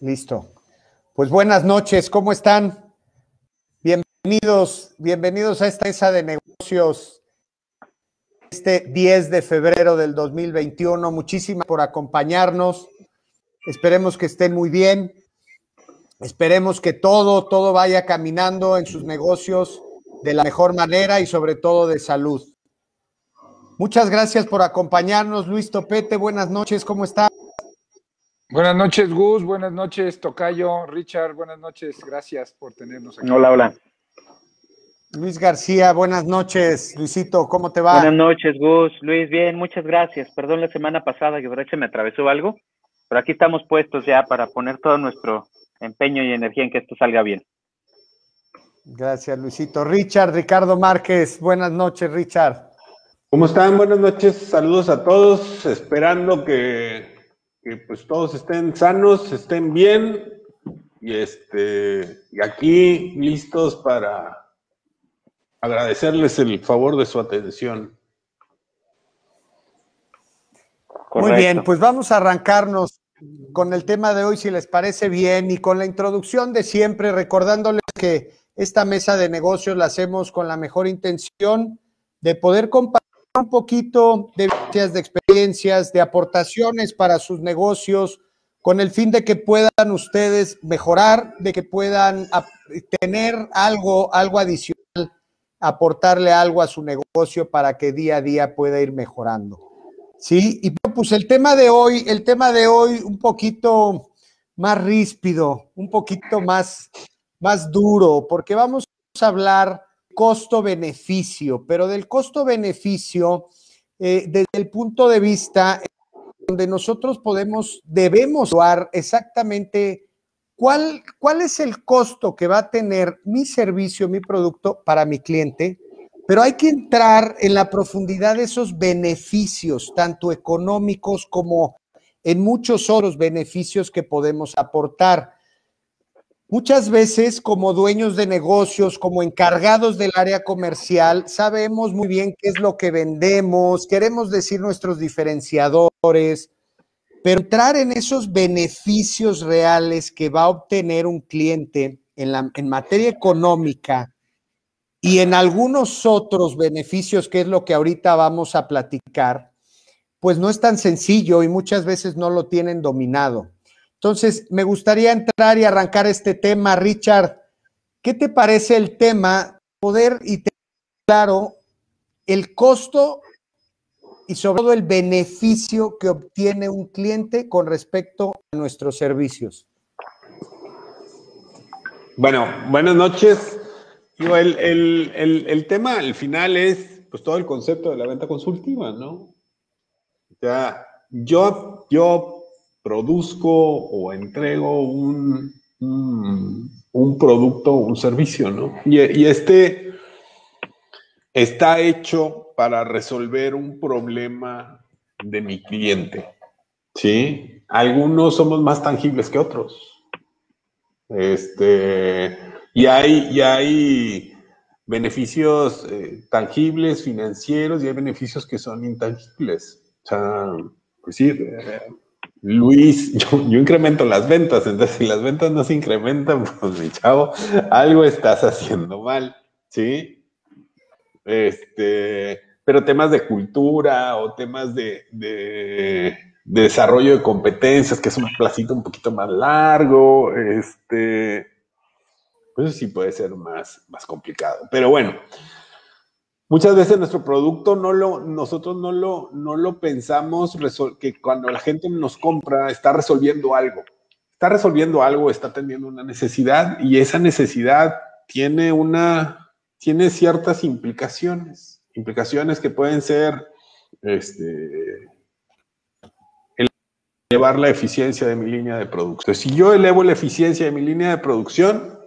Listo. Pues buenas noches, ¿cómo están? Bienvenidos, bienvenidos a esta mesa de negocios este 10 de febrero del 2021. Muchísimas por acompañarnos. Esperemos que estén muy bien. Esperemos que todo, todo vaya caminando en sus negocios de la mejor manera y sobre todo de salud. Muchas gracias por acompañarnos, Luis Topete. Buenas noches, ¿cómo está? Buenas noches, Gus. Buenas noches, Tocayo. Richard, buenas noches. Gracias por tenernos aquí. Hola, hola. Luis García, buenas noches. Luisito, ¿cómo te va? Buenas noches, Gus. Luis, bien, muchas gracias. Perdón la semana pasada que se me atravesó algo, pero aquí estamos puestos ya para poner todo nuestro empeño y energía en que esto salga bien. Gracias, Luisito. Richard, Ricardo Márquez, buenas noches, Richard. ¿Cómo están? Buenas noches, saludos a todos, esperando que que pues todos estén sanos, estén bien y este y aquí listos para agradecerles el favor de su atención. Muy bien, pues vamos a arrancarnos con el tema de hoy, si les parece bien, y con la introducción de siempre, recordándoles que esta mesa de negocios la hacemos con la mejor intención de poder compartir un poquito de experiencias, de aportaciones para sus negocios, con el fin de que puedan ustedes mejorar, de que puedan tener algo, algo adicional, aportarle algo a su negocio para que día a día pueda ir mejorando. Sí, y pues el tema de hoy, el tema de hoy un poquito más ríspido, un poquito más, más duro, porque vamos a hablar costo-beneficio, pero del costo-beneficio eh, desde el punto de vista donde nosotros podemos, debemos dar exactamente cuál, cuál es el costo que va a tener mi servicio, mi producto para mi cliente, pero hay que entrar en la profundidad de esos beneficios, tanto económicos como en muchos otros beneficios que podemos aportar. Muchas veces como dueños de negocios, como encargados del área comercial, sabemos muy bien qué es lo que vendemos, queremos decir nuestros diferenciadores, pero entrar en esos beneficios reales que va a obtener un cliente en, materia económica y en algunos otros beneficios, que es lo que ahorita vamos a platicar, pues no es tan sencillo y muchas veces no lo tienen dominado. Entonces, me gustaría entrar y arrancar este tema. Richard, ¿qué te parece el tema? Poder y tener claro el costo y sobre todo el beneficio que obtiene un cliente con respecto a nuestros servicios. Bueno, buenas noches. el, el, tema al final es pues todo el concepto de la venta consultiva, ¿no? Ya, yo, yo produzco o entrego un, un, producto o un servicio, ¿no? Y, este está hecho para resolver un problema de mi cliente, ¿sí? Algunos somos más tangibles que otros. Este, y hay, y hay beneficios eh, tangibles, financieros, y hay beneficios que son intangibles. O sea, pues sí, eh, Luis, yo, incremento las ventas, entonces si las ventas no se incrementan, pues mi chavo, algo estás haciendo mal, ¿sí? Este, pero temas de cultura o temas de, desarrollo de competencias, que es un placito un poquito más largo, este, pues sí puede ser más, más complicado. Pero bueno, Muchas veces nuestro producto no lo, nosotros no lo, no lo pensamos que cuando la gente nos compra está resolviendo algo. Está resolviendo algo, está teniendo una necesidad y esa necesidad tiene una, tiene ciertas implicaciones. Implicaciones que pueden ser, este, elevar la eficiencia de mi línea de producción. Si yo elevo la eficiencia de mi línea de producción,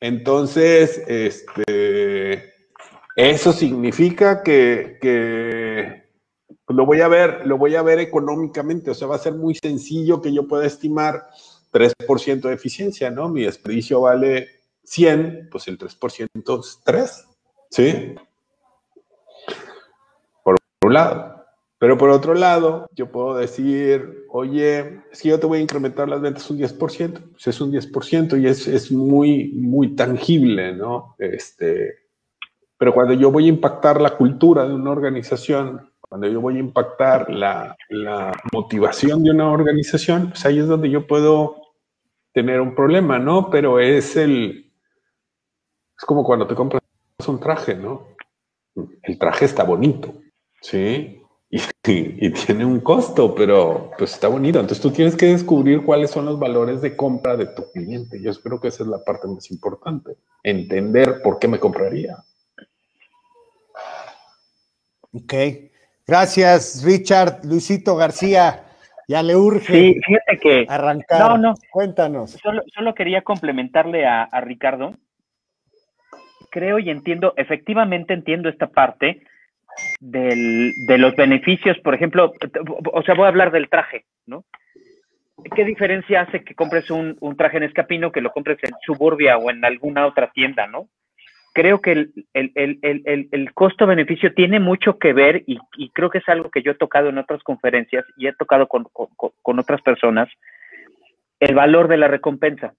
entonces, este, eso significa que, lo voy a ver, lo voy a ver económicamente, o sea, va a ser muy sencillo que yo pueda estimar 3% de eficiencia, ¿no? Mi desperdicio vale 100, pues el 3% es 3, ¿sí? Por un lado. Pero por otro lado, yo puedo decir, oye, si yo te voy a incrementar las ventas un 10%, pues es un 10% y es, es muy, muy tangible, ¿no? Este, pero cuando yo voy a impactar la cultura de una organización, cuando yo voy a impactar la, la motivación de una organización, pues ahí es donde yo puedo tener un problema, ¿no? Pero es el, es como cuando te compras un traje, ¿no? El traje está bonito, ¿sí? y, tiene un costo, pero pues está bonito. Entonces tú tienes que descubrir cuáles son los valores de compra de tu cliente. Yo espero que esa es la parte más importante. Entender por qué me compraría. Ok. Gracias, Richard. Luisito García. Ya le urge sí, fíjate que, arrancar. No, no. Cuéntanos. Solo, quería complementarle a, a Ricardo. Creo y entiendo, efectivamente entiendo esta parte del, de los beneficios, por ejemplo, o sea, voy a hablar del traje, ¿no? ¿Qué diferencia hace que compres un, traje en Escapino que lo compres en Suburbia o en alguna otra tienda, ¿no? Creo que el, el, costo-beneficio tiene mucho que ver y, creo que es algo que yo he tocado en otras conferencias y he tocado con, con otras personas, el valor de la recompensa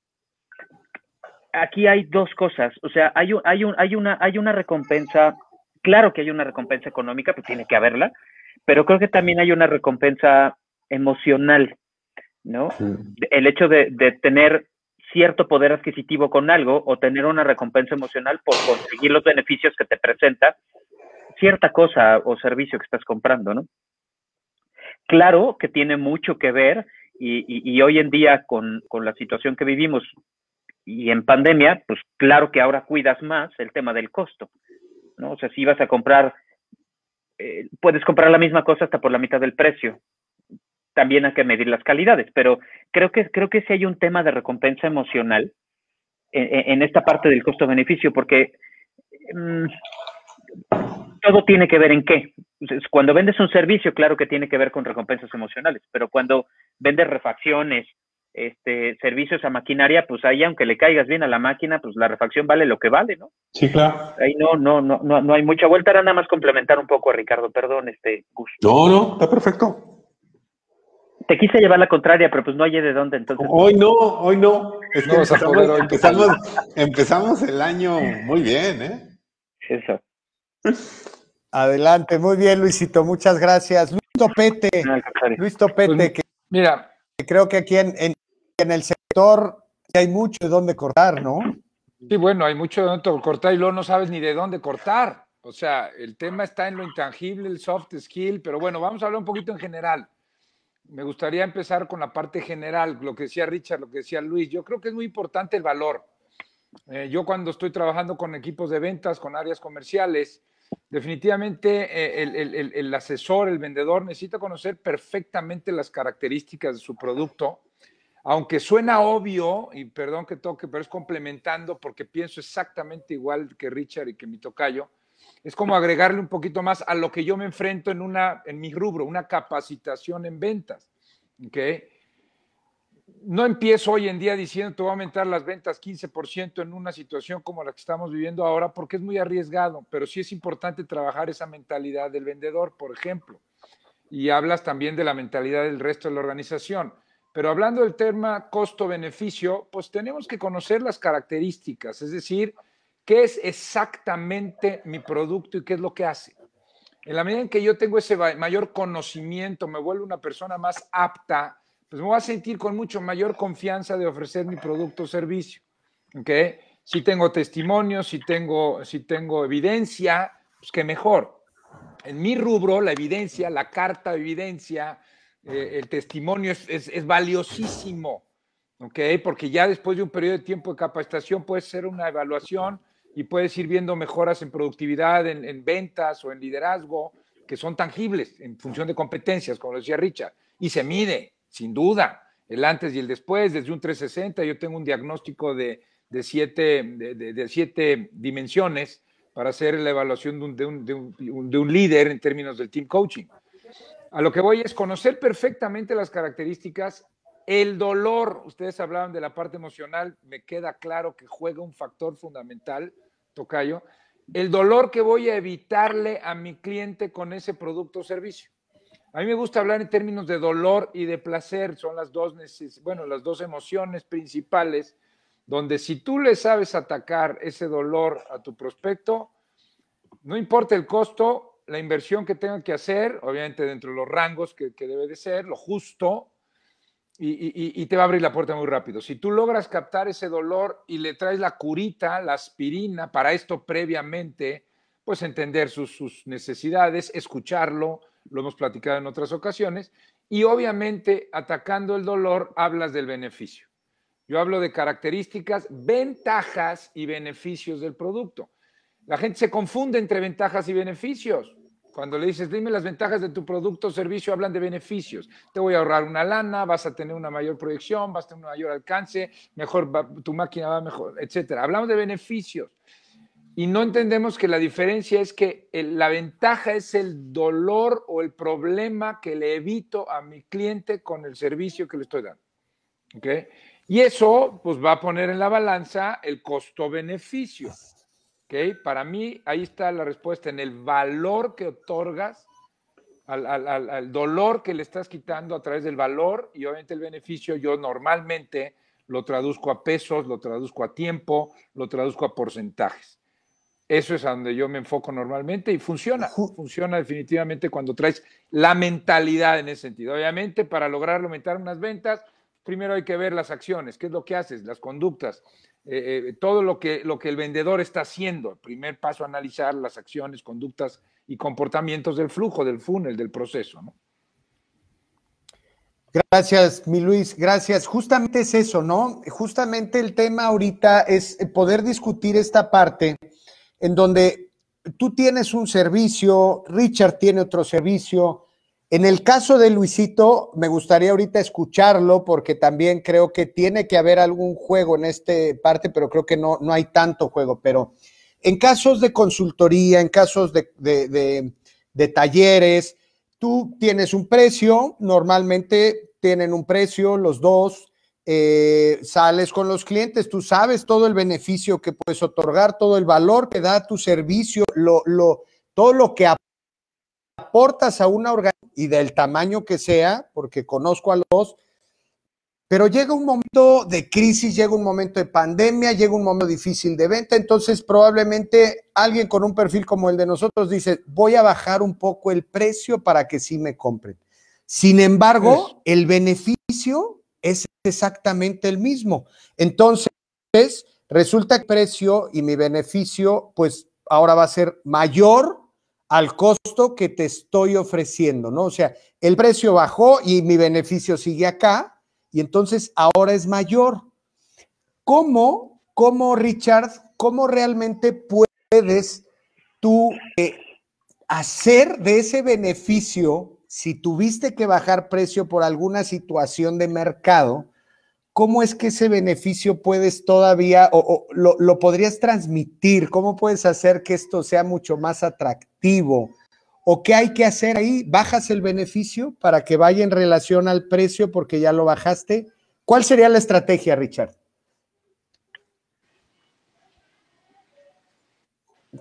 aquí hay dos cosas, o sea, hay, hay, un, hay, una, hay una recompensa Claro que hay una recompensa económica, pues tiene que haberla, pero creo que también hay una recompensa emocional, ¿no? El hecho de, tener cierto poder adquisitivo con algo o tener una recompensa emocional por conseguir los beneficios que te presenta cierta cosa o servicio que estás comprando, ¿no? Claro que tiene mucho que ver y, hoy en día con, con, la situación que vivimos y en pandemia, pues claro que ahora cuidas más el tema del costo. ¿no? O sea, si vas a comprar, eh, puedes comprar la misma cosa hasta por la mitad del precio. También hay que medir las calidades, pero creo que, creo que sí hay un tema de recompensa emocional en, esta parte del costo-beneficio, porque mm, todo tiene que ver en qué. Cuando vendes un servicio, claro que tiene que ver con recompensas emocionales, pero cuando vendes refacciones, este, servicios a maquinaria, pues ahí aunque le caigas bien a la máquina, pues la refacción vale lo que vale, ¿no? Sí, claro. Ahí no, no, no, no, no hay mucha vuelta, era nada más complementar un poco a Ricardo, perdón, este gusto. No, no, está perfecto. Te quise llevar la contraria, pero pues no hay de dónde entonces. Hoy no, hoy no. empezamos, empezamos, el año muy bien, ¿eh? Eso. Adelante, muy bien, Luisito, muchas gracias. Luis Topete, Luis Topete, pues, que mira, creo que aquí en, en el sector hay mucho de dónde cortar, ¿no? Sí, bueno, hay mucho de dónde cortar y luego no sabes ni de dónde cortar. O sea, el tema está en lo intangible, el soft skill, pero bueno, vamos a hablar un poquito en general. Me gustaría empezar con la parte general, lo que decía Richard, lo que decía Luis. Yo creo que es muy importante el valor. Eh, yo cuando estoy trabajando con equipos de ventas, con áreas comerciales, definitivamente eh, el, el, asesor, el vendedor necesita conocer perfectamente las características de su producto aunque suena obvio, y perdón que toque, pero es complementando porque pienso exactamente igual que Richard y que mi tocayo, es como agregarle un poquito más a lo que yo me enfrento en, una, en mi rubro, una capacitación en ventas. ¿okay? No empiezo hoy en día diciendo te voy a aumentar las ventas 15% en una situación como la que estamos viviendo ahora porque es muy arriesgado, pero sí es importante trabajar esa mentalidad del vendedor, por ejemplo. Y hablas también de la mentalidad del resto de la organización. Pero hablando del tema costo-beneficio, pues tenemos que conocer las características, es decir, qué es exactamente mi producto y qué es lo que hace. En la medida en que yo tengo ese mayor conocimiento, me vuelvo una persona más apta, pues me voy a sentir con mucho mayor confianza de ofrecer mi producto o servicio. ¿Okay? Si tengo testimonios, si tengo, si tengo evidencia, pues qué mejor. En mi rubro, la evidencia, la carta de evidencia, eh, el testimonio es, valiosísimo, ¿ok? Porque ya después de un periodo de tiempo de capacitación puedes hacer una evaluación y puedes ir viendo mejoras en productividad, en, ventas o en liderazgo, que son tangibles en función de competencias, como decía Richard, y se mide, sin duda, el antes y el después, desde un 360, yo tengo un diagnóstico de, siete, de, siete dimensiones para hacer la evaluación de un líder en términos del team coaching. A lo que voy es conocer perfectamente las características. El dolor, ustedes hablaban de la parte emocional, me queda claro que juega un factor fundamental, Tocayo. El dolor que voy a evitarle a mi cliente con ese producto o servicio. A mí me gusta hablar en términos de dolor y de placer, son las dos, bueno, las dos emociones principales, donde si tú le sabes atacar ese dolor a tu prospecto, no importa el costo, la inversión que tenga que hacer, obviamente dentro de los rangos que, debe de ser, lo justo, y, te va a abrir la puerta muy rápido. Si tú logras captar ese dolor y le traes la curita, la aspirina, para esto previamente, pues entender sus, necesidades, escucharlo, lo hemos platicado en otras ocasiones, y obviamente atacando el dolor hablas del beneficio. Yo hablo de características, ventajas y beneficios del producto. La gente se confunde entre ventajas y beneficios. Cuando le dices, dime las ventajas de tu producto o servicio, hablan de beneficios. Te voy a ahorrar una lana, vas a tener una mayor proyección, vas a tener un mayor alcance, mejor tu máquina va mejor, etcétera. Hablamos de beneficios. Y no entendemos que la diferencia es que la ventaja es el dolor o el problema que le evito a mi cliente con el servicio que le estoy dando. ¿Okay? Y eso pues va a poner en la balanza el costo-beneficio. Para mí, ahí está la respuesta en el valor que otorgas al, dolor que le estás quitando a través del valor y obviamente el beneficio yo normalmente lo traduzco a pesos, lo traduzco a tiempo, lo traduzco a porcentajes. Eso es a donde yo me enfoco normalmente y funciona. Funciona definitivamente cuando traes la mentalidad en ese sentido. Obviamente, para lograr aumentar unas ventas, primero hay que ver las acciones, qué es lo que haces, las conductas, eh, eh, todo lo que, lo que el vendedor está haciendo. El primer paso, analizar las acciones, conductas y comportamientos del flujo, del funnel, del proceso. Gracias, mi Luis, gracias. Justamente es eso, ¿no? Justamente el tema ahorita es poder discutir esta parte en donde tú tienes un servicio, Richard tiene otro servicio, en el caso de Luisito, me gustaría ahorita escucharlo porque también creo que tiene que haber algún juego en esta parte, pero creo que no, no hay tanto juego. Pero en casos de consultoría, en casos de, de talleres, tú tienes un precio, normalmente tienen un precio los dos, eh, sales con los clientes, tú sabes todo el beneficio que puedes otorgar, todo el valor que da tu servicio, lo, lo, todo lo que aportas a una organización y del tamaño que sea, porque conozco a los, pero llega un momento de crisis, llega un momento de pandemia, llega un momento difícil de venta, entonces probablemente alguien con un perfil como el de nosotros dice, voy a bajar un poco el precio para que sí me compren. Sin embargo, el beneficio es exactamente el mismo. Entonces, resulta que el precio y mi beneficio, pues ahora va a ser mayor al costo que te estoy ofreciendo, ¿no? O sea, el precio bajó y mi beneficio sigue acá y entonces ahora es mayor. ¿Cómo, cómo Richard, cómo realmente puedes tú eh, hacer de ese beneficio, si tuviste que bajar precio por alguna situación de mercado, ¿cómo es que ese beneficio puedes todavía o, lo, podrías transmitir? ¿Cómo puedes hacer que esto sea mucho más atractivo? ¿O qué hay que hacer ahí? ¿Bajas el beneficio para que vaya en relación al precio porque ya lo bajaste? ¿Cuál sería la estrategia, Richard?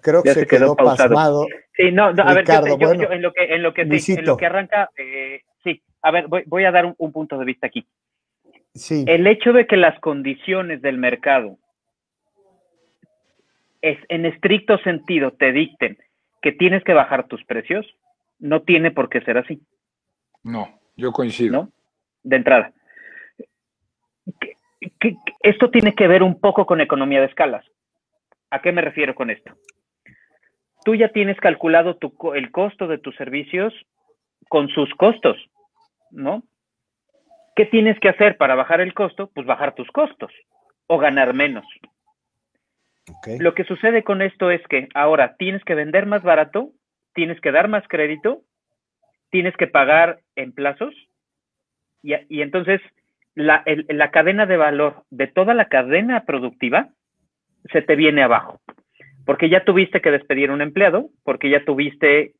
Creo que se, quedó, pasmado. Sí, no, a ver, yo, en lo que, en lo que, en lo que arranca, eh, sí, a ver, voy, a dar un punto de vista aquí. El hecho de que las condiciones del mercado es, en estricto sentido te dicten que tienes que bajar tus precios, no tiene por qué ser así. No, yo coincido. ¿No? De entrada. esto tiene que ver un poco con economía de escalas. ¿A qué me refiero con esto? Tú ya tienes calculado tu, el costo de tus servicios con sus costos, ¿no? ¿Qué tienes que hacer para bajar el costo? Pues bajar tus costos o ganar menos. Lo que sucede con esto es que ahora tienes que vender más barato, tienes que dar más crédito, tienes que pagar en plazos y, entonces la, la cadena de valor de toda la cadena productiva se te viene abajo. Porque ya tuviste que despedir a un empleado, porque ya tuviste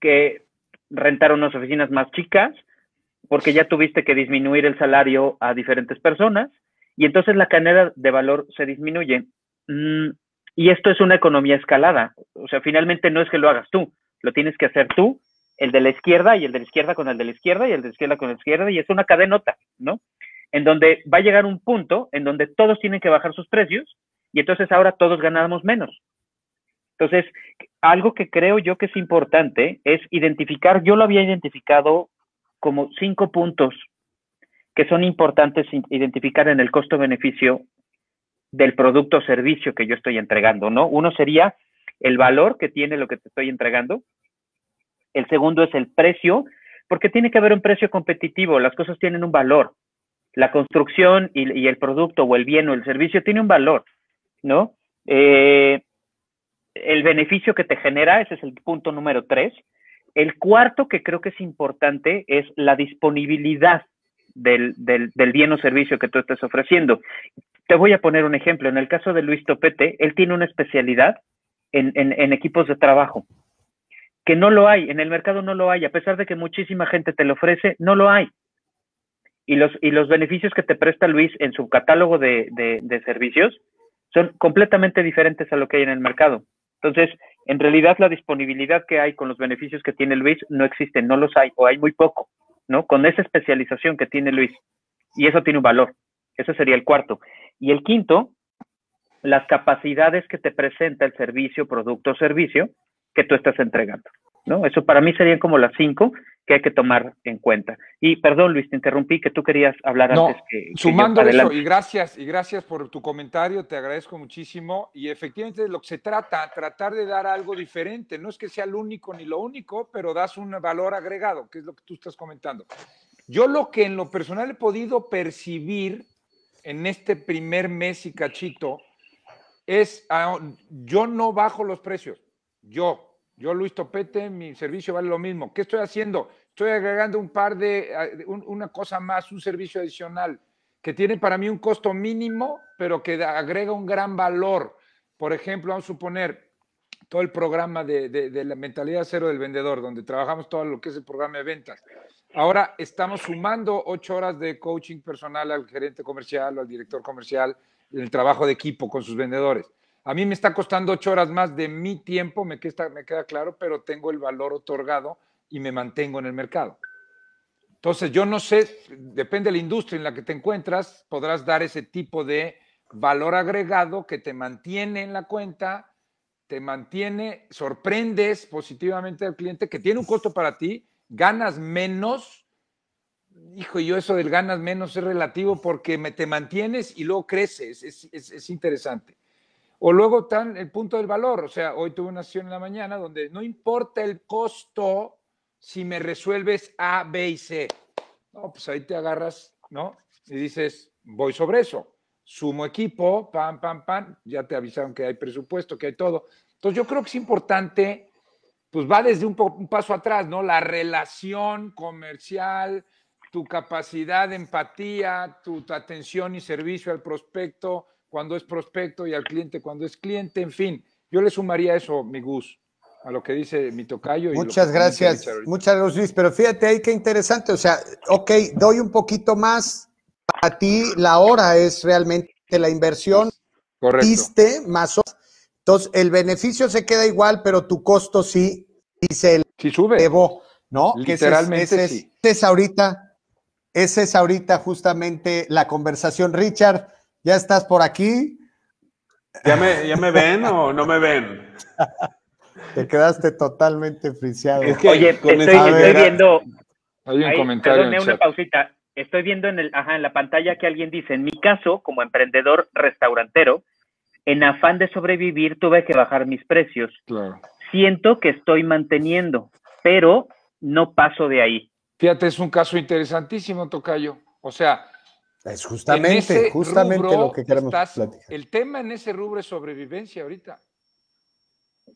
que rentar unas oficinas más chicas, porque ya tuviste que disminuir el salario a diferentes personas y entonces la cadena de valor se disminuye. Mm, y esto es una economía escalada. O sea, finalmente no es que lo hagas tú, lo tienes que hacer tú el de la izquierda y el de la izquierda con el de la izquierda y el de la izquierda con la izquierda y es una cadenota, ¿no? En donde va a llegar un punto en donde todos tienen que bajar sus precios y entonces ahora todos ganamos menos. Entonces, algo que creo yo que es importante es identificar, yo lo había identificado como cinco puntos que son importantes identificar en el costo-beneficio del producto o servicio que yo estoy entregando, ¿no? Uno sería el valor que tiene lo que te estoy entregando. El segundo es el precio, porque tiene que haber un precio competitivo, las cosas tienen un valor. La construcción y, el producto o el bien o el servicio tiene un valor, ¿no? Eh, el beneficio que te genera, ese es el punto número tres. El cuarto que creo que es importante es la disponibilidad del, bien o servicio que tú estés ofreciendo. Te voy a poner un ejemplo. En el caso de Luis Topete, él tiene una especialidad en, equipos de trabajo, que no lo hay, en el mercado no lo hay, a pesar de que muchísima gente te lo ofrece, no lo hay. Y los, y los beneficios que te presta Luis en su catálogo de, de servicios son completamente diferentes a lo que hay en el mercado. Entonces, en realidad la disponibilidad que hay con los beneficios que tiene Luis no existe, no los hay o hay muy poco, ¿no? Con esa especialización que tiene Luis. Y eso tiene un valor. Ese sería el cuarto. Y el quinto, las capacidades que te presenta el servicio, producto o servicio que tú estás entregando. ¿No? Eso para mí serían como las cinco que hay que tomar en cuenta. Y perdón, Luis, te interrumpí, que tú querías hablar antes que. Sumando eso, y gracias, y gracias por tu comentario, te agradezco muchísimo. Y efectivamente de lo que se trata, tratar de dar algo diferente. No es que sea lo único ni lo único, pero das un valor agregado, que es lo que tú estás comentando. Yo lo que en lo personal he podido percibir en este primer mes y cachito es, ah, yo no bajo los precios, yo, yo, Luis Topete, mi servicio vale lo mismo. ¿Qué estoy haciendo? Estoy agregando un par de, ah, una cosa más, un servicio adicional, que tiene para mí un costo mínimo, pero que agrega un gran valor. Por ejemplo, vamos a suponer todo el programa de, de, la mentalidad cero del vendedor, donde trabajamos todo lo que es el programa de ventas. Ahora estamos sumando ocho horas de coaching personal al gerente comercial o al director comercial, el trabajo de equipo con sus vendedores. A mí me está costando ocho horas más de mi tiempo, me queda, claro, pero tengo el valor otorgado y me mantengo en el mercado. Entonces, yo no sé, depende de la industria en la que te encuentras, podrás dar ese tipo de valor agregado que te mantiene en la cuenta, te mantiene, sorprendes positivamente al cliente, que tiene un costo para ti, ganas menos. Hijo, yo eso del ganas menos es relativo porque me, te mantienes y luego creces, es, es, es interesante. O luego está el punto del valor. O sea, hoy tuve una sesión en la mañana donde no importa el costo si me resuelves A, B y C. No, pues ahí te agarras, ¿no? Y dices, voy sobre eso. Sumo equipo, pam, pam, pam. Ya te avisaron que hay presupuesto, que hay todo. Entonces yo creo que es importante, pues va desde un, paso atrás, ¿no? La relación comercial, tu capacidad de empatía, tu atención y servicio al prospecto, cuando es prospecto y al cliente cuando es cliente, en fin, yo le sumaría eso, mi Gus, a lo que dice mi tocayo. Muchas gracias, muchas gracias Luis, pero fíjate ahí qué interesante, o sea, ok, doy un poquito más, a ti la hora es realmente la inversión, Correcto. Diste más entonces el beneficio se queda igual, pero tu costo sí, se sí sube. elevó, ¿no? Literalmente ese es, ese es ahorita, esa es ahorita justamente la conversación. Richard, ¿Ya estás por aquí? ¿Ya me, ya me ven o no me ven? Te quedaste totalmente friseado. Oye, estoy, viendo. Hay un comentario. Perdón, una pausita. Estoy viendo en, el, ajá, en la pantalla que alguien dice: En mi caso, como emprendedor restaurantero, en afán de sobrevivir, tuve que bajar mis precios. Claro. Siento que estoy manteniendo, pero no paso de ahí. Fíjate, es un caso interesantísimo, Tocayo. O sea, es justamente, justamente lo que queremos platicar. El tema en ese rubro es sobrevivencia ahorita.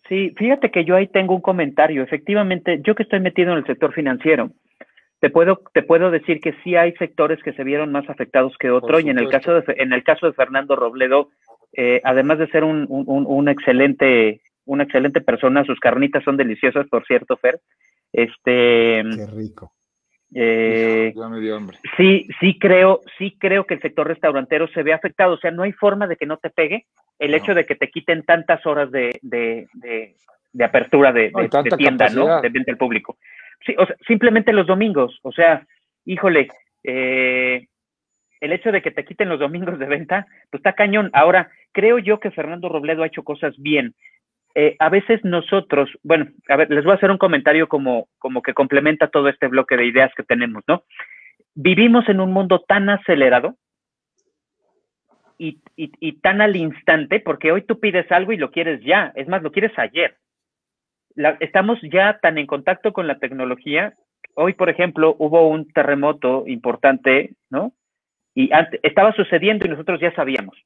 Sí, fíjate que yo ahí tengo un comentario. Efectivamente, yo que estoy metido en el sector financiero, te puedo, te puedo decir que sí hay sectores que se vieron más afectados que otros y en el caso de, en el caso de Fernando Robledo, eh, además de ser un, un, un, excelente, una excelente persona, sus carnitas son deliciosas, por cierto, Fer. Este, Qué rico. Eh, ya hambre. Sí, sí creo, sí creo que el sector restaurantero se ve afectado. O sea, no hay forma de que no te pegue el hecho de que te quiten tantas horas de, de, de, apertura de, tienda, ¿no? De venta al público. sí, o sea, simplemente los domingos, o sea, híjole, eh, el hecho de que te quiten los domingos de venta, pues está cañón. Ahora, creo yo que Fernando Robledo ha hecho cosas bien. Eh, a veces nosotros, bueno, a ver, les voy a hacer un comentario como, como que complementa todo este bloque de ideas que tenemos, ¿no? Vivimos en un mundo tan acelerado y, y tan al instante, porque hoy tú pides algo y lo quieres ya, es más, lo quieres ayer estamos ya tan en contacto con la tecnología. Hoy, por ejemplo, hubo un terremoto importante, ¿no? Y estaba sucediendo y nosotros ya sabíamos.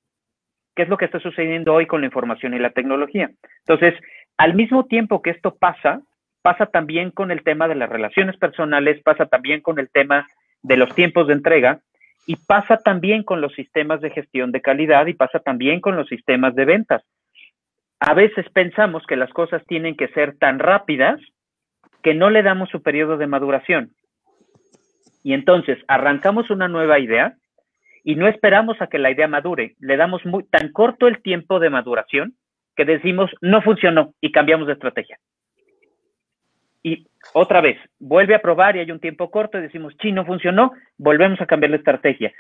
¿Qué es lo que está sucediendo hoy con la información y la tecnología? Entonces, al mismo tiempo que esto pasa, pasa también con el tema de las relaciones personales, pasa también con el tema de los tiempos de entrega y pasa también con los sistemas de gestión de calidad y pasa también con los sistemas de ventas a veces pensamos que las cosas tienen que ser tan rápidas que no le damos su periodo de maduración. Y entonces arrancamos una nueva idea y no esperamos a que la idea madure. Le damos muy, tan corto el tiempo de maduración que decimos no funcionó y cambiamos de estrategia. Y otra vez, vuelve a probar y hay un tiempo corto y decimos, sí, no funcionó, volvemos a cambiar la estrategia.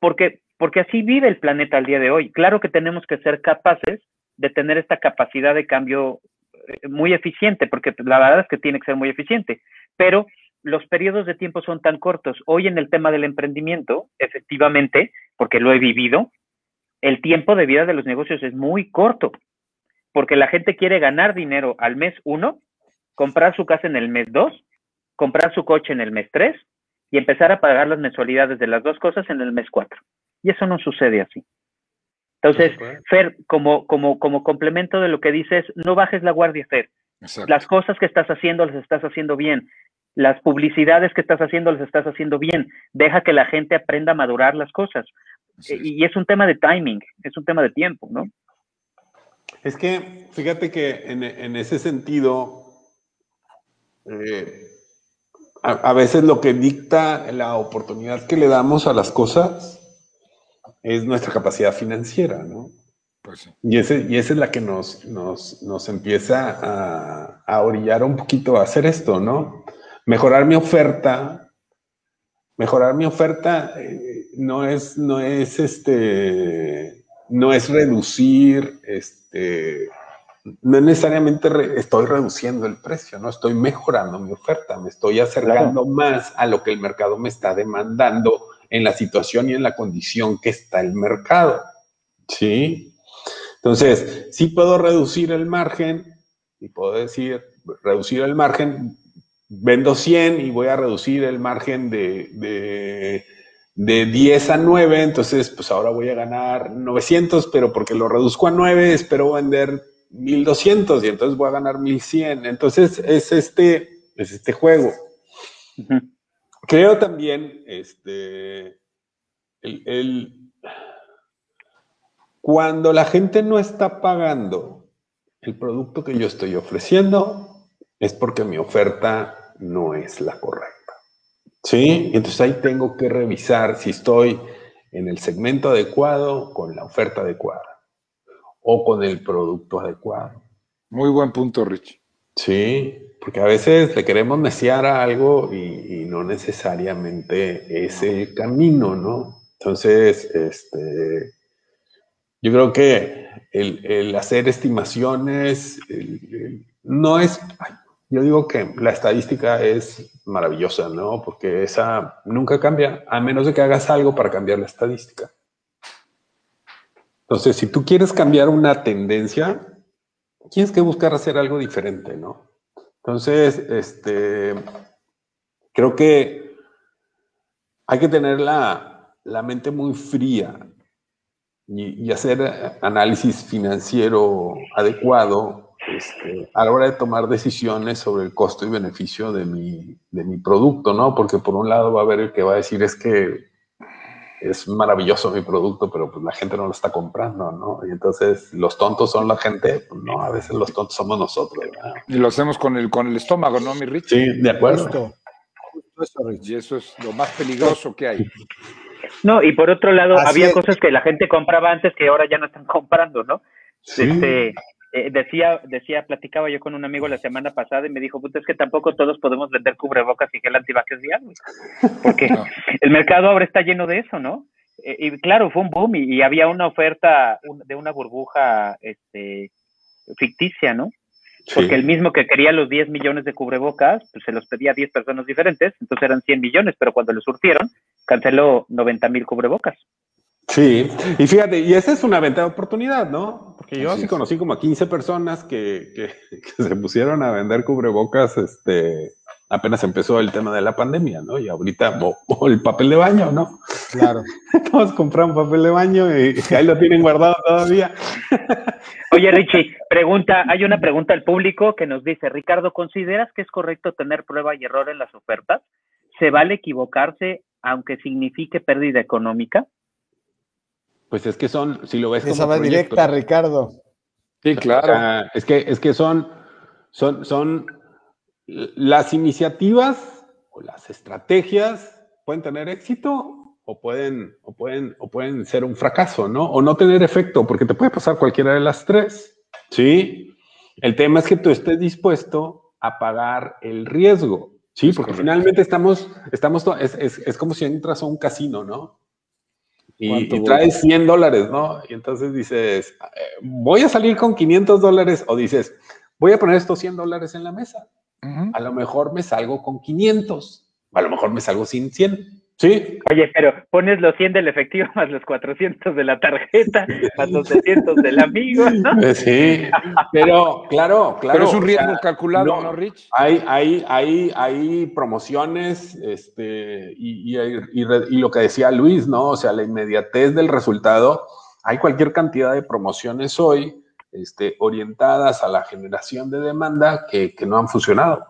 Porque, porque así vive el planeta al día de hoy. Claro que tenemos que ser capaces de tener esta capacidad de cambio eh, muy eficiente, porque la verdad es que tiene que ser muy eficiente, pero los periodos de tiempo son tan cortos. Hoy en el tema del emprendimiento, efectivamente, porque lo he vivido, el tiempo de vida de los negocios es muy corto, porque la gente quiere ganar dinero al mes uno, comprar su casa en el mes dos, comprar su coche en el mes tres y empezar a pagar las mensualidades de las dos cosas en el mes cuatro. Y eso no sucede así. Entonces, Fer, como, como, como complemento de lo que dices, no bajes la guardia, Fer. Las cosas que estás haciendo las estás haciendo bien. Las publicidades que estás haciendo las estás haciendo bien. Deja que la gente aprenda a madurar las cosas. Y es un tema de timing, es un tema de tiempo, ¿no? Es que, fíjate que en, ese sentido, eh, a veces lo que dicta la oportunidad que le damos a las cosas es nuestra capacidad financiera, ¿no? Pues y, ese, y esa es la que nos, nos, empieza a, a, orillar un poquito a hacer esto, ¿no? Mejorar mi oferta. Mejorar mi oferta eh, no es, no es este, no es reducir, este, no necesariamente estoy reduciendo el precio, no estoy mejorando mi oferta, me estoy acercando más a lo que el mercado me está demandando en la situación y en la condición que está el mercado. ¿Sí? Entonces, sí puedo reducir el margen y puedo decir, reducir el margen, vendo 100 y voy a reducir el margen de, de, de 10 a 9, entonces pues ahora voy a ganar 900, pero porque lo reduzco a 9 espero vender 1200 y entonces voy a ganar 1100. Entonces es este, es este juego. Creo también, este, el, cuando la gente no está pagando el producto que yo estoy ofreciendo, es porque mi oferta no es la correcta. ¿Sí? Entonces ahí tengo que revisar si estoy en el segmento adecuado, con la oferta adecuada o con el producto adecuado. Muy buen punto, Rich. Sí, porque a veces le queremos mesiar a algo y, no necesariamente es el camino, ¿no? Entonces, este, yo creo que el, hacer estimaciones no es, yo digo que la estadística es maravillosa, ¿no? Porque esa nunca cambia, a menos de que hagas algo para cambiar la estadística. Entonces, si tú quieres cambiar una tendencia, tienes que buscar hacer algo diferente, ¿no? Entonces, este, creo que hay que tener la, mente muy fría y, hacer análisis financiero adecuado este, a la hora de tomar decisiones sobre el costo y beneficio de mi, de mi producto, ¿no? Porque por un lado va a haber el que va a decir es que es maravilloso mi producto, pero pues la gente no lo está comprando, ¿no? Y entonces los tontos son la gente, pues no, a veces los tontos somos nosotros. Y lo hacemos con el, con el estómago, ¿no, mi Rich? Sí, de acuerdo. Y eso es lo más peligroso que hay. No, y por otro lado, había cosas que la gente compraba antes que ahora ya no están comprando, ¿no? Este, eh, decía, decía, platicaba yo con un amigo la semana pasada y me dijo, pues es que tampoco todos podemos vender cubrebocas y gel antibacterial, porque el mercado ahora está lleno de eso, ¿no? Eh, y claro, fue un boom y, había una oferta de una burbuja este, ficticia, ¿no? Porque el mismo que quería los 10 millones de cubrebocas, pues se los pedía a 10 personas diferentes, entonces eran 100 millones, pero cuando lo surtieron, canceló 90 mil cubrebocas. Sí, y fíjate, y esa es una venta de oportunidad, ¿no? Porque yo sí conocí como a 15 personas que, que, se pusieron a vender cubrebocas, este, apenas empezó el tema de la pandemia, ¿no? Y ahorita, o, el papel de baño, ¿no? Claro. Todos compraron papel de baño y ahí lo tienen guardado todavía. Oye, Richie, pregunta, hay una pregunta al público que nos dice, Ricardo, ¿consideras que es correcto tener prueba y error en las ofertas? ¿Se vale equivocarse aunque signifique pérdida económica? Pues es que son, si lo ves Esa va directa, Ricardo. Sí, claro. es que, es que son, son, son las iniciativas o las estrategias pueden tener éxito o pueden, o pueden, o pueden ser un fracaso, ¿no? O no tener efecto, porque te puede pasar cualquiera de las tres. ¿Sí? El tema es que tú estés dispuesto a pagar el riesgo. Sí, porque finalmente estamos, estamos, es, es, es como si entras a un casino, ¿no? Y, traes 100 dólares, ¿no? Y entonces dices, eh, voy a salir con 500 dólares o dices, voy a poner estos 100 dólares en la mesa. A lo mejor me salgo con 500, a lo mejor me salgo sin 100. Sí. Oye, pero pones los 100 del efectivo más los 400 de la tarjeta, más los 200 del amigo, ¿no? Eh, sí, pero claro, claro. Pero es un riesgo calculado, ¿no, Rich? Hay, hay, hay, hay promociones, este, y, y, lo que decía Luis, ¿no? O sea, la inmediatez del resultado. Hay cualquier cantidad de promociones hoy este, orientadas a la generación de demanda que, que no han funcionado.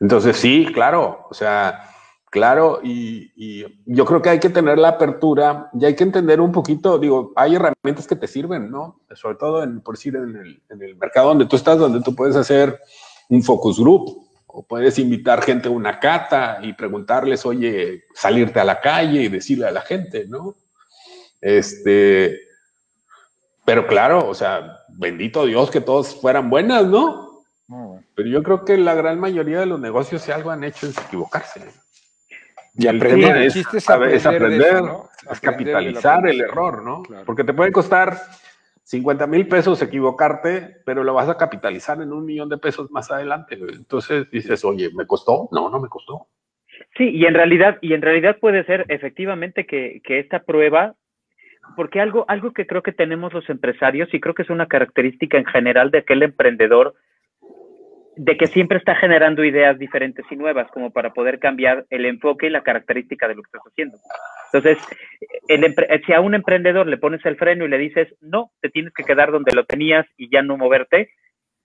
Entonces, sí, claro, o sea, Claro, y, yo creo que hay que tener la apertura y hay que entender un poquito, digo, hay herramientas que te sirven, ¿no? Sobre todo, en, por decir, en el, en el mercado donde tú estás, donde tú puedes hacer un focus group o puedes invitar gente a una cata y preguntarles, oye, salirte a la calle y decirle a la gente, ¿no? Este, pero claro, o sea, bendito Dios que todos fueran buenas, ¿no? Pero yo creo que la gran mayoría de los negocios, si algo han hecho es equivocarse. Y aprender es, es, aprender, es capitalizar el error, ¿no? Porque te puede costar 50 mil pesos equivocarte, pero lo vas a capitalizar en un millón de pesos más adelante. Entonces dices, oye, ¿me costó? No, no me costó. Sí, y en realidad, y en realidad puede ser efectivamente que, que esta prueba, porque algo, algo que creo que tenemos los empresarios, y creo que es una característica en general de aquel emprendedor de que siempre está generando ideas diferentes y nuevas, como para poder cambiar el enfoque y la característica de lo que estás haciendo. Entonces, si a un emprendedor le pones el freno y le dices, no, te tienes que quedar donde lo tenías y ya no moverte,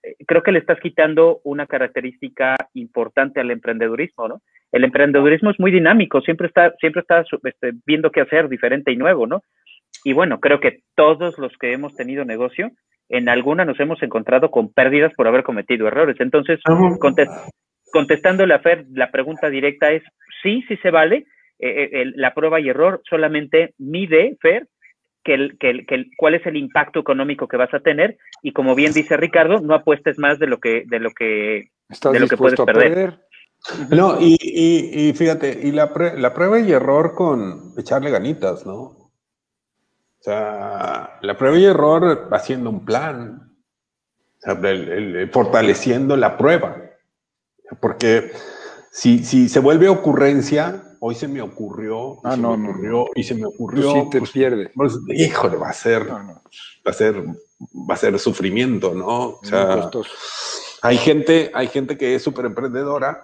eh, creo que le estás quitando una característica importante al emprendedurismo, ¿no? El emprendedurismo es muy dinámico, siempre está, siempre está este, viendo qué hacer diferente y nuevo, ¿no? Y bueno, creo que todos los que hemos tenido negocio, en alguna nos hemos encontrado con pérdidas por haber cometido errores. Entonces, contestando la, la pregunta directa es, sí, sí se vale. Eh, eh, la prueba y error solamente mide, Fer, que que cuál es el impacto económico que vas a tener y como bien dice Ricardo, no apuestes más de lo que, de lo que, de lo que puedes perder. No, y, fíjate, y la, la prueba y error con echarle ganitas, ¿no? O sea, la prueba y error haciendo un plan, fortaleciendo la prueba. Porque si, si se vuelve ocurrencia, hoy se me ocurrió, ah, se no, me ocurrió, y se me ocurrió. Sí te pues, pierde. Pues, híjole, va a ser, va a ser, va a ser sufrimiento, ¿no? O sea, hay gente, hay gente que es súper emprendedora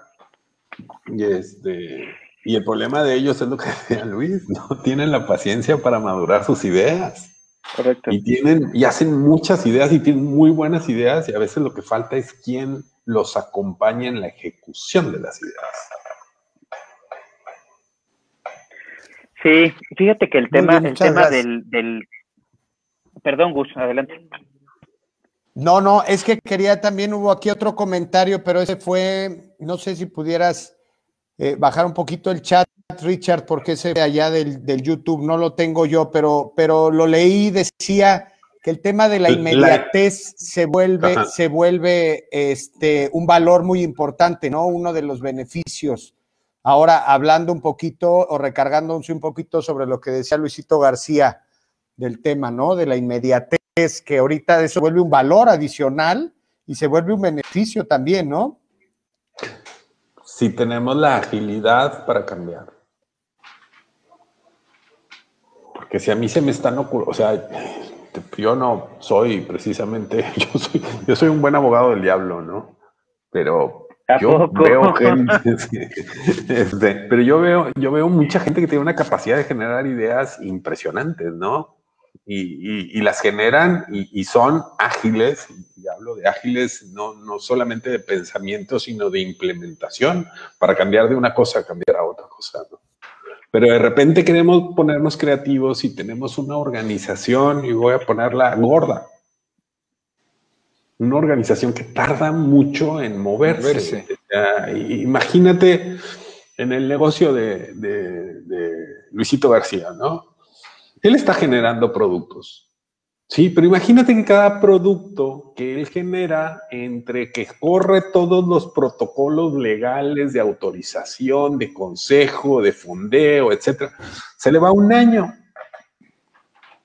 y este y el problema de ellos es lo que decía Luis, no tienen la paciencia para madurar sus ideas. Correcto. Y tienen, y hacen muchas ideas y tienen muy buenas ideas, y a veces lo que falta es quien los acompañe en la ejecución de las ideas. Sí, fíjate que el tema, el tema del, del, Perdón, Gus, adelante. No, no, es que quería también, hubo aquí otro comentario, pero ese fue, no sé si pudieras eh, bajar un poquito el chat, Richard, porque ese allá del, del, YouTube no lo tengo yo, pero, pero lo leí, decía que el tema de la inmediatez se vuelve, se vuelve este, un valor muy importante, ¿no? Uno de los beneficios. Ahora, hablando un poquito o recargándose un poquito sobre lo que decía Luisito García del tema, ¿no? De la inmediatez, que ahorita eso vuelve un valor adicional y se vuelve un beneficio también, ¿no? Si tenemos la agilidad para cambiar. Porque si a mí se me están ocurriendo, o sea, yo no soy precisamente, yo soy, yo soy un buen abogado del diablo, ¿no? Pero yo veo gente, este, pero yo veo, yo veo mucha gente que tiene una capacidad de generar ideas impresionantes, ¿no? Y, las generan y, son ágiles, y hablo de ágiles no, no solamente de pensamiento, sino de implementación para cambiar de una cosa a cambiar a otra cosa, ¿no? Pero de repente queremos ponernos creativos y tenemos una organización, y voy a ponerla gorda. Una organización que tarda mucho en moverse. imagínate en el negocio de, de Luisito García, ¿no? Él está generando productos Sí, pero imagínate que cada producto que él genera, entre que corre todos los protocolos legales de autorización, de consejo, de fondeo, etcétera, se le va un año.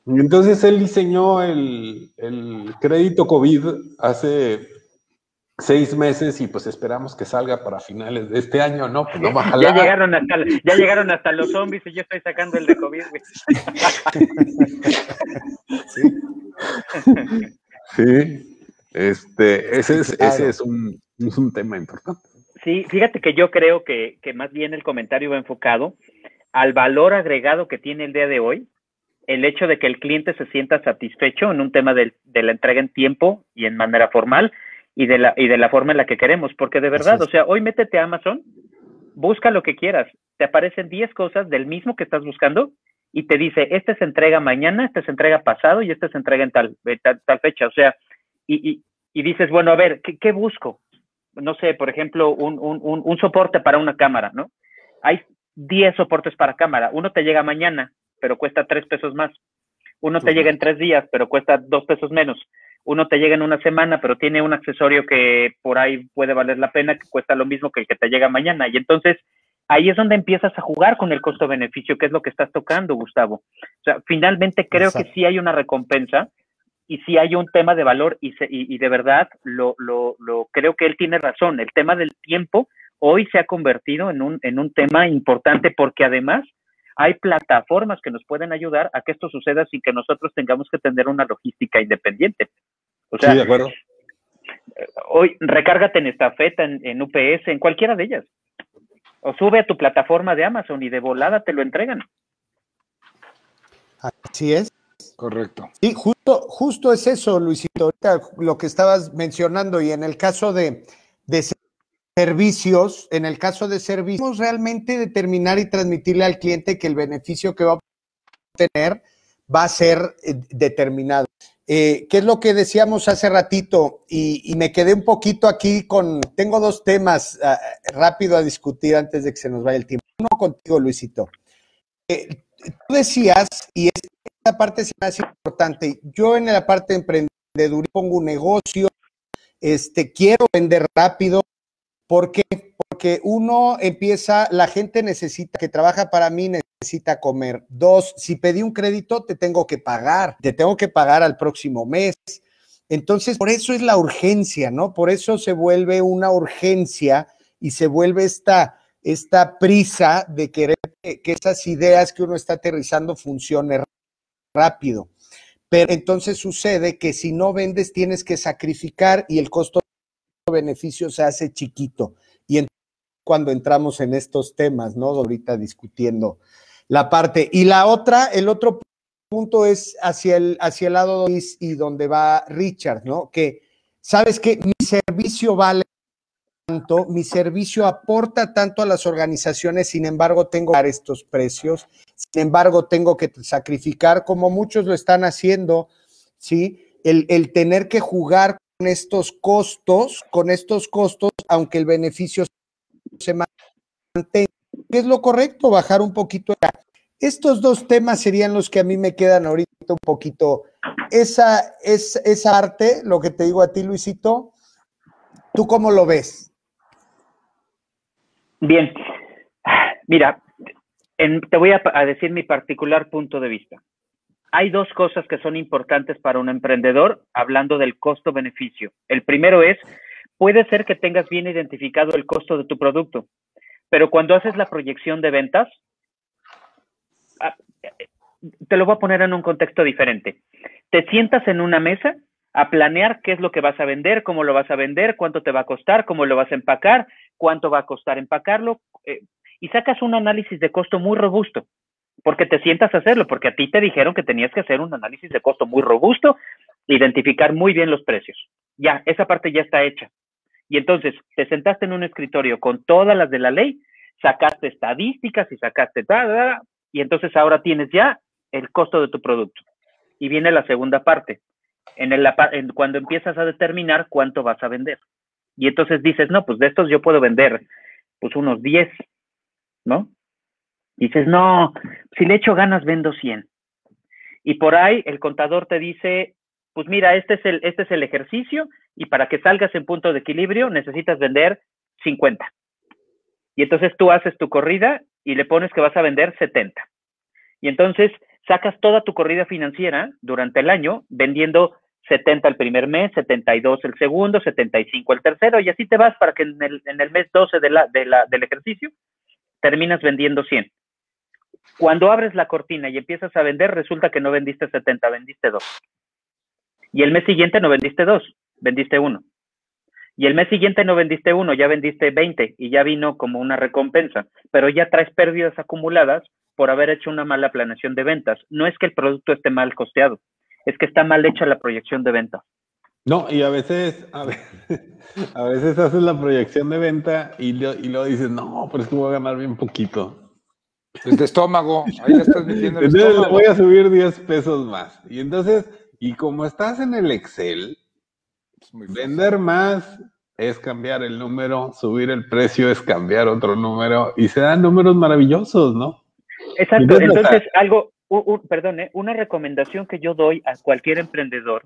Entonces él diseñó el crédito COVID hace seis meses y pues esperamos que salga para finales de este año, ¿no? Pues no va a ya llegaron hasta ya llegaron hasta los zombies y yo estoy sacando el de COVID, sí. sí. Este, ese es, ese es un, un, tema importante. Sí, fíjate que yo creo que, que más bien el comentario va enfocado al valor agregado que tiene el día de hoy, el hecho de que el cliente se sienta satisfecho en un tema de, de la entrega en tiempo y en manera formal, y de la, y de la forma en la que queremos, porque de verdad, o sea, hoy métete a Amazon, busca lo que quieras, te aparecen 10 cosas del mismo que estás buscando y te dice, este se entrega mañana, este se entrega pasado y este se entrega en tal, tal, fecha, o sea, y, y, y, dices, bueno, a ver, ¿qué, ¿qué, busco? No sé, por ejemplo, un, un, un, un soporte para una cámara, ¿no? Hay 10 soportes para cámara, uno te llega mañana, pero cuesta 3 pesos más, uno te llega en 3 días, pero cuesta 2 pesos menos uno te llega en una semana, pero tiene un accesorio que por ahí puede valer la pena, que cuesta lo mismo que el que te llega mañana. Y entonces ahí es donde empiezas a jugar con el costo-beneficio, que es lo que estás tocando, Gustavo. O sea, finalmente creo que sí hay una recompensa y sí hay un tema de valor y, y, de verdad lo, lo, lo, creo que él tiene razón. El tema del tiempo hoy se ha convertido en un, en un tema importante porque además hay plataformas que nos pueden ayudar a que esto suceda sin que nosotros tengamos que tener una logística independiente. O sea, sí, de acuerdo. Hoy recárgate en estafeta, en, en UPS, en cualquiera de ellas. O sube a tu plataforma de Amazon y de volada te lo entregan. Así es. Correcto. Sí, justo, justo es eso, Luisito, ahorita lo que estabas mencionando, y en el caso de, de servicios, en el caso de servicios, realmente determinar y transmitirle al cliente que el beneficio que va a obtener va a ser eh, determinado. Eh, ¿Qué es lo que decíamos hace ratito? Y, me quedé un poquito aquí con, tengo dos temas ah, rápido a discutir antes de que se nos vaya el tiempo. Uno contigo, Luisito. Eh, tú decías, y esta parte es más importante, yo en la parte de emprendeduría pongo un negocio, este, quiero vender rápido, ¿Por qué? Porque uno empieza, la gente necesita, que trabaja para mí, necesita comer. Dos, si pedí un crédito, te tengo que pagar, te tengo que pagar al próximo mes. Entonces, por eso es la urgencia, ¿no? Por eso se vuelve una urgencia y se vuelve esta, esta prisa de querer que, esas ideas que uno está aterrizando funcionen rápido. Pero entonces sucede que si no vendes, tienes que sacrificar y el costo beneficio se hace chiquito. Y cuando entramos en estos temas, ¿no? Ahorita discutiendo la parte. Y la otra, el otro punto es hacia el, hacia el lado y donde va Richard, ¿no? Que, ¿sabes que Mi servicio vale tanto, mi servicio aporta tanto a las organizaciones, sin embargo, tengo que dar estos precios, sin embargo, tengo que sacrificar, como muchos lo están haciendo, ¿sí? El, el tener que jugar estos costos, con estos costos, aunque el beneficio se mantenga. ¿Qué es lo correcto? Bajar un poquito. Estos dos temas serían los que a mí me quedan ahorita un poquito esa es, esa arte, lo que te digo a ti, Luisito, ¿tú cómo lo ves? Bien, mira, te voy a, a decir mi particular punto de vista. Hay dos cosas que son importantes para un emprendedor hablando del costo-beneficio. El primero es, puede ser que tengas bien identificado el costo de tu producto, pero cuando haces la proyección de ventas, ah, te lo voy a poner en un contexto diferente. Te sientas en una mesa a planear qué es lo que vas a vender, cómo lo vas a vender, cuánto te va a costar, cómo lo vas a empacar, cuánto va a costar empacarlo, eh, y sacas un análisis de costo muy robusto, porque te sientas a hacerlo, porque a ti te dijeron que tenías que hacer un análisis de costo muy robusto, identificar muy bien los precios. Ya, esa parte ya está hecha. Y entonces te sentaste en un escritorio con todas las de la ley, sacaste estadísticas y sacaste tal, y entonces ahora tienes ya el costo de tu producto. Y viene la segunda parte, en el, cuando empiezas a determinar cuánto vas a vender. Y entonces dices, no, pues de estos yo puedo vender pues unos 10, ¿no? dices, no, si le echo ganas vendo 100. Y por ahí el contador te dice, pues mira, este es el, este es el ejercicio y para que salgas en punto de equilibrio necesitas vender 50. Y entonces tú haces tu corrida y le pones que vas a vender 70. Y entonces sacas toda tu corrida financiera durante el año vendiendo 70 el primer mes, 72 el segundo, 75 el tercero, y así te vas para que en el, mes 12 de la, de la, del ejercicio terminas vendiendo 100. Cuando abres la cortina y empiezas a vender, resulta que no vendiste 70, vendiste 2. Y el mes siguiente no vendiste 2, vendiste 1. Y el mes siguiente no vendiste 1, ya vendiste 20 y ya vino como una recompensa, pero ya traes pérdidas acumuladas por haber hecho una mala planeación de ventas. No es que el producto esté mal costeado, es que está mal hecha la proyección de venta. No, y a veces, a veces, haces la proyección de venta y, y luego dices, no, pero es que voy a ganar bien poquito. Desde estómago, ahí le estás metiendo el entonces le voy a subir 10 pesos más. Y entonces, y como estás en el Excel, vender más es cambiar el número, subir el precio es cambiar otro número, y se dan números maravillosos, ¿no? Exacto, entonces, algo, perdón, ¿eh? una recomendación que yo doy a cualquier emprendedor.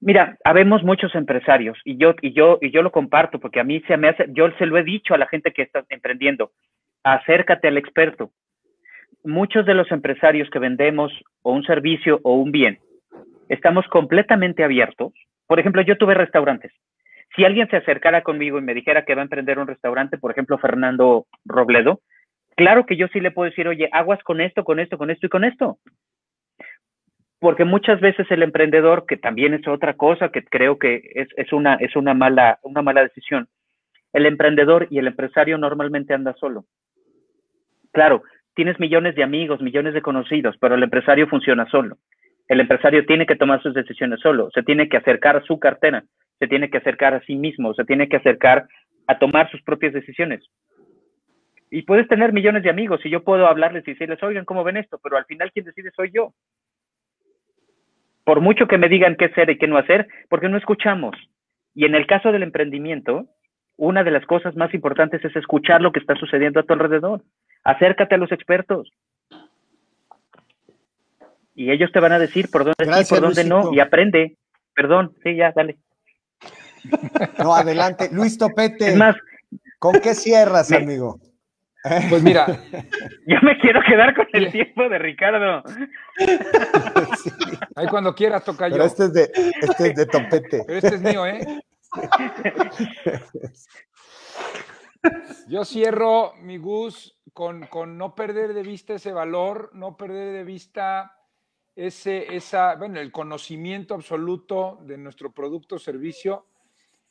Mira, habemos muchos empresarios y yo y yo y yo lo comparto porque a mí se me hace, yo se lo he dicho a la gente que está emprendiendo acércate al experto. Muchos de los empresarios que vendemos o un servicio o un bien, estamos completamente abiertos. Por ejemplo, yo tuve restaurantes. Si alguien se acercara conmigo y me dijera que va a emprender un restaurante, por ejemplo, Fernando Robledo, claro que yo sí le puedo decir, oye, aguas con esto, con esto, con esto y con esto. Porque muchas veces el emprendedor, que también es otra cosa que creo que es, es, una, es una, mala, una mala decisión, el emprendedor y el empresario normalmente anda solo. Claro, tienes millones de amigos, millones de conocidos, pero el empresario funciona solo. El empresario tiene que tomar sus decisiones solo, se tiene que acercar a su cartera, se tiene que acercar a sí mismo, se tiene que acercar a tomar sus propias decisiones. Y puedes tener millones de amigos y yo puedo hablarles y decirles, oigan, ¿cómo ven esto? Pero al final quien decide soy yo. Por mucho que me digan qué hacer y qué no hacer, porque no escuchamos. Y en el caso del emprendimiento, una de las cosas más importantes es escuchar lo que está sucediendo a tu alrededor. Acércate a los expertos. Y ellos te van a decir por dónde sí, por dónde no, y aprende. Perdón, sí, ya, dale. No, adelante. Luis Topete. Es más, ¿con qué cierras, amigo? Pues mira. Yo me quiero quedar con el tiempo de Ricardo. Ahí cuando quieras toca yo. este es de, este es de Topete. Pero este es mío, ¿eh? Yo cierro mi Gus con, no perder de vista ese valor, no perder de vista ese, esa, bueno, el conocimiento absoluto de nuestro producto o servicio.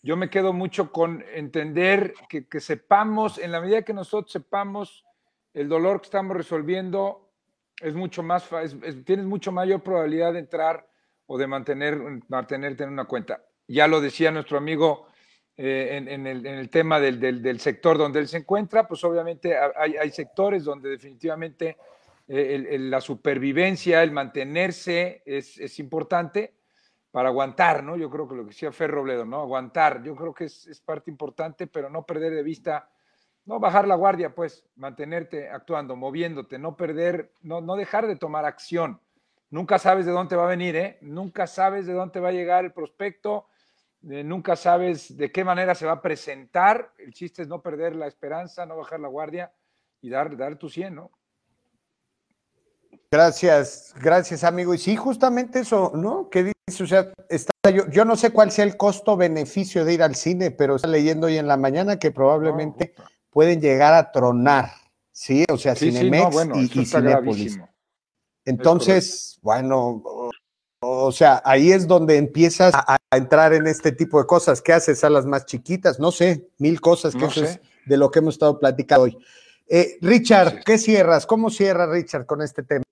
Yo me quedo mucho con entender que, sepamos, en la medida que nosotros sepamos el dolor que estamos resolviendo, es mucho más, tienes mucho mayor probabilidad de entrar o de mantener, mantenerte en una cuenta. Ya lo decía nuestro amigo eh, en, el, tema del, sector donde él se encuentra, pues obviamente hay, sectores donde definitivamente la supervivencia, el mantenerse es, importante para aguantar, ¿no? Yo creo que lo que decía Fer Robledo, ¿no? Aguantar, yo creo que es, parte importante, pero no perder de vista, no bajar la guardia, pues, mantenerte actuando, moviéndote, no perder, no, no dejar de tomar acción, nunca sabes de dónde va a venir, ¿eh? Nunca sabes de dónde va a llegar el prospecto, eh, nunca sabes de qué manera se va a presentar. El chiste es no perder la esperanza, no bajar la guardia y dar, dar tu 100, ¿no? Gracias, gracias, amigo. Y sí, justamente eso, ¿no? ¿Qué dice? O sea, está, yo, yo no sé cuál sea el costo-beneficio de ir al cine, pero está leyendo hoy en la mañana que probablemente pueden llegar a tronar, ¿sí? O sea, Cinemex y, y. Entonces, bueno, o, sea, ahí es donde empiezas a, entrar en este tipo de cosas. ¿Qué haces a las más chiquitas? No sé, mil cosas que es de lo que hemos estado platicando hoy. Eh, Richard, ¿qué cierras? ¿Cómo cierra Richard con este tema?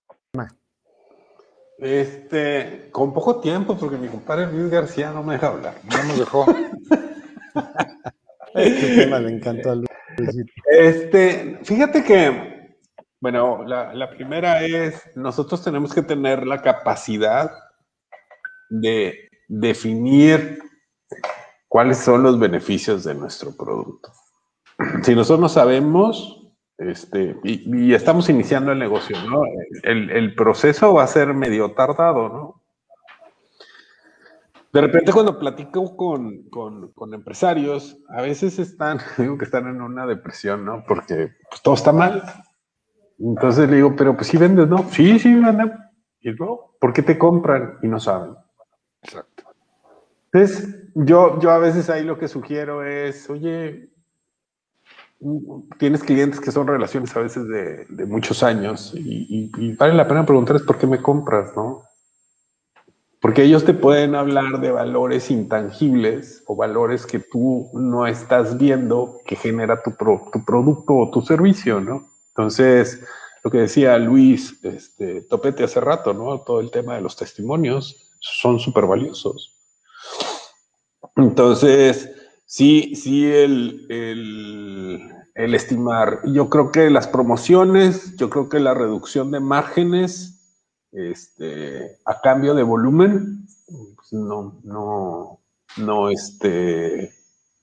Este, con poco tiempo, porque mi compadre Luis García no me deja hablar. No nos dejó. este tema le encantó a Luis. Este, fíjate que, bueno, la, primera es, nosotros tenemos que tener la capacidad de definir cuáles son los beneficios de nuestro producto. Si nosotros no sabemos, este, y, estamos iniciando el negocio, ¿no? El, proceso va a ser medio tardado, ¿no? De repente cuando platico con, empresarios, a veces están, digo que están en una depresión, ¿no? Porque pues, todo está mal. Entonces le digo, pero pues sí vendes, ¿no? Sí, sí, venden. Y luego, ¿por qué te compran y no saben? Exacto. Entonces, yo, yo a veces ahí lo que sugiero es, oye, tienes clientes que son relaciones a veces de, muchos años y, vale la pena preguntarles por qué me compras, ¿no? Porque ellos te pueden hablar de valores intangibles o valores que tú no estás viendo que genera tu, producto o tu servicio, ¿no? Entonces, lo que decía Luis este, Topete hace rato, ¿no? Todo el tema de los testimonios son súper valiosos. Entonces, sí, sí, el, estimar. Yo creo que las promociones, yo creo que la reducción de márgenes este, a cambio de volumen, pues, no, no, no, este,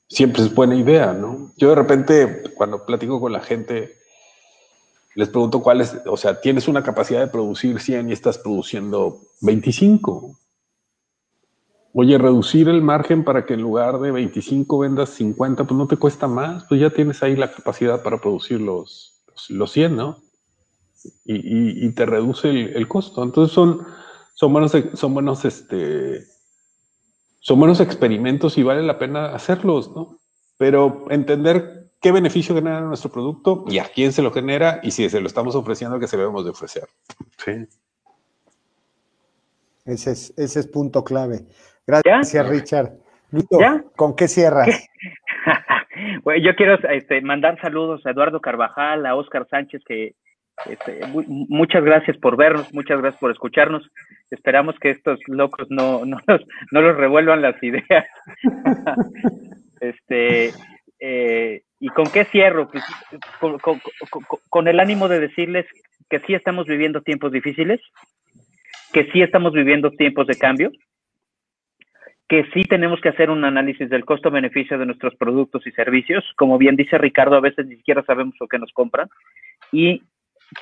siempre es buena idea, ¿no? Yo de repente, cuando platico con la gente, les pregunto cuál es, o sea, tienes una capacidad de producir 100 y estás produciendo 25. Oye, reducir el margen para que en lugar de 25 vendas 50, pues no te cuesta más, pues ya tienes ahí la capacidad para producir los, los 100, ¿no? Y, te reduce el, costo. Entonces son, son buenos, son buenos, este, son buenos experimentos y vale la pena hacerlos, ¿no? Pero entender qué beneficio genera nuestro producto y a quién se lo genera y si se lo estamos ofreciendo, que se debemos de ofrecer. Sí. Ese es, ese es punto clave. Gracias, Richard. ¿con qué cierras? bueno, yo quiero este, mandar saludos a Eduardo Carvajal, a Oscar Sánchez, que este, muchas gracias por vernos, muchas gracias por escucharnos. Esperamos que estos locos no, no, los, no los revuelvan las ideas. este, eh, ¿Y con qué cierro? Pues, con, con, el ánimo de decirles que sí estamos viviendo tiempos difíciles, que sí estamos viviendo tiempos de cambio, que sí tenemos que hacer un análisis del costo-beneficio de nuestros productos y servicios. Como bien dice Ricardo, a veces ni siquiera sabemos lo que nos compran. Y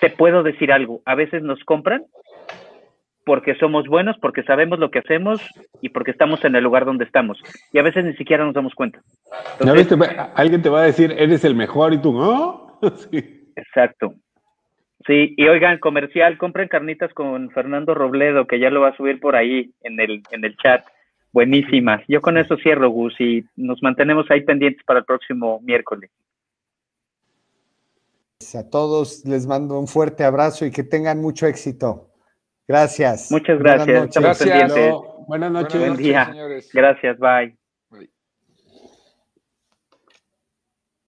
te puedo decir algo, a veces nos compran porque somos buenos, porque sabemos lo que hacemos y porque estamos en el lugar donde estamos. Y a veces ni siquiera nos damos cuenta. alguien te va a decir, eres el mejor y tú no. sí. Exacto. Sí, y oigan, comercial, compren carnitas con Fernando Robledo, que ya lo va a subir por ahí en el, en el chat. Buenísimas. Yo con eso cierro, Gus, y nos mantenemos ahí pendientes para el próximo miércoles. A todos les mando un fuerte abrazo y que tengan mucho éxito. Gracias. Muchas gracias. Buenas noches. Buenas noches. Buen día. Gracias, bye.